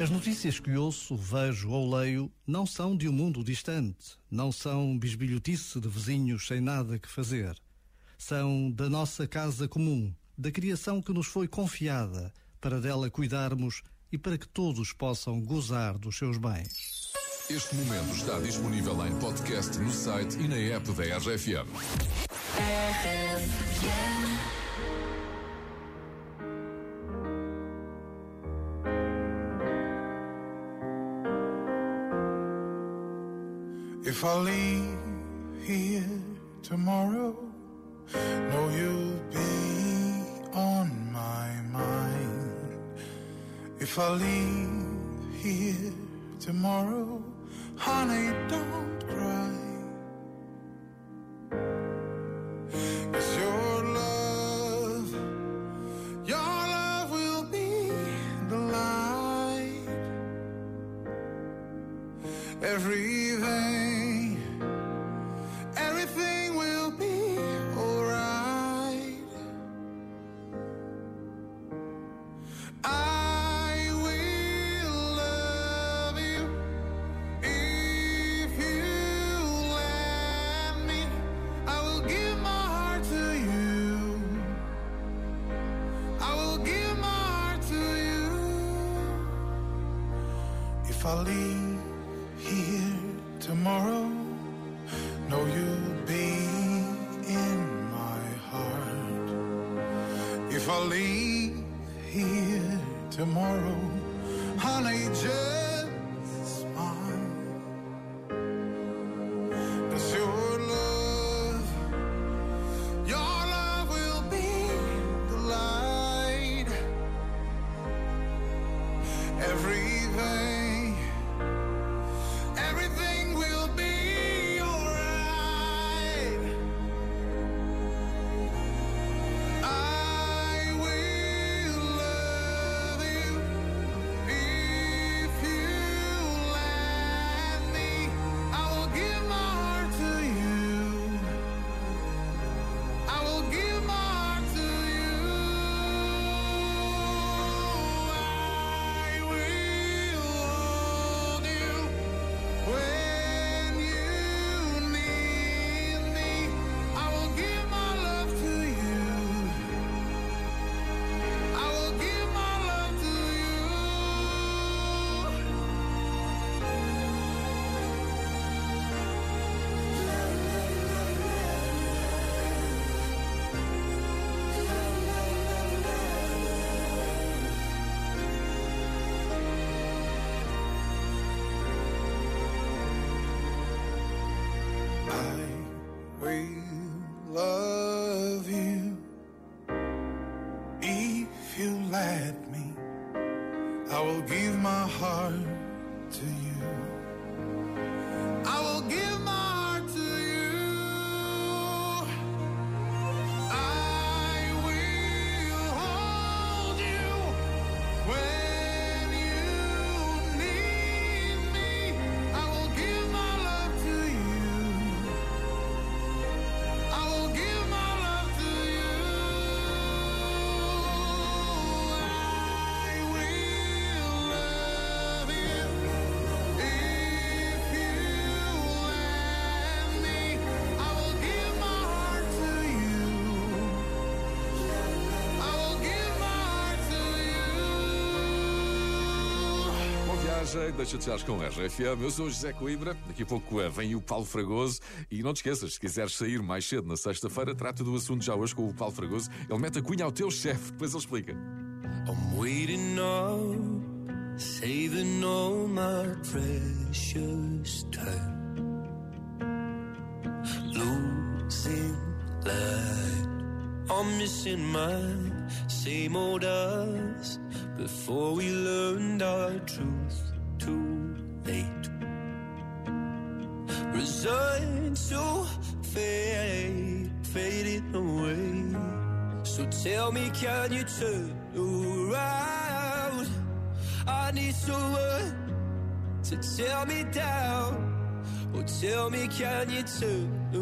As notícias que ouço, vejo ou leio não são de um mundo distante, não são bisbilhotice de vizinhos sem nada que fazer. São da nossa casa comum, da criação que nos foi confiada, para dela cuidarmos e para que todos possam gozar dos seus bens. Este momento está disponível em podcast no site e na app da RFM. If I leave here tomorrow, know you'll be on my mind. If I leave here tomorrow, honey, don't cry. 'Cause your love, your love will be the light. Everything, If I leave here tomorrow, know you'll be in my heart. If I leave here tomorrow, honey, just let me. I will give my heart to you. Viagem, deixa-te já com a RFM. Eu sou o José Coimbra. Daqui a pouco eh, vem o Paulo Fragoso. E não te esqueças, se quiseres sair mais cedo na sexta-feira, trata do assunto já hoje com o Paulo Fragoso. Ele mete a cunha ao teu chefe, depois ele explica. I'm waiting up, saving all my precious time. Losing light, I'm missing my same old us. Before we learned our truth So tell me, can you turn around? I need someone to tear me down. Or tell me, can you turn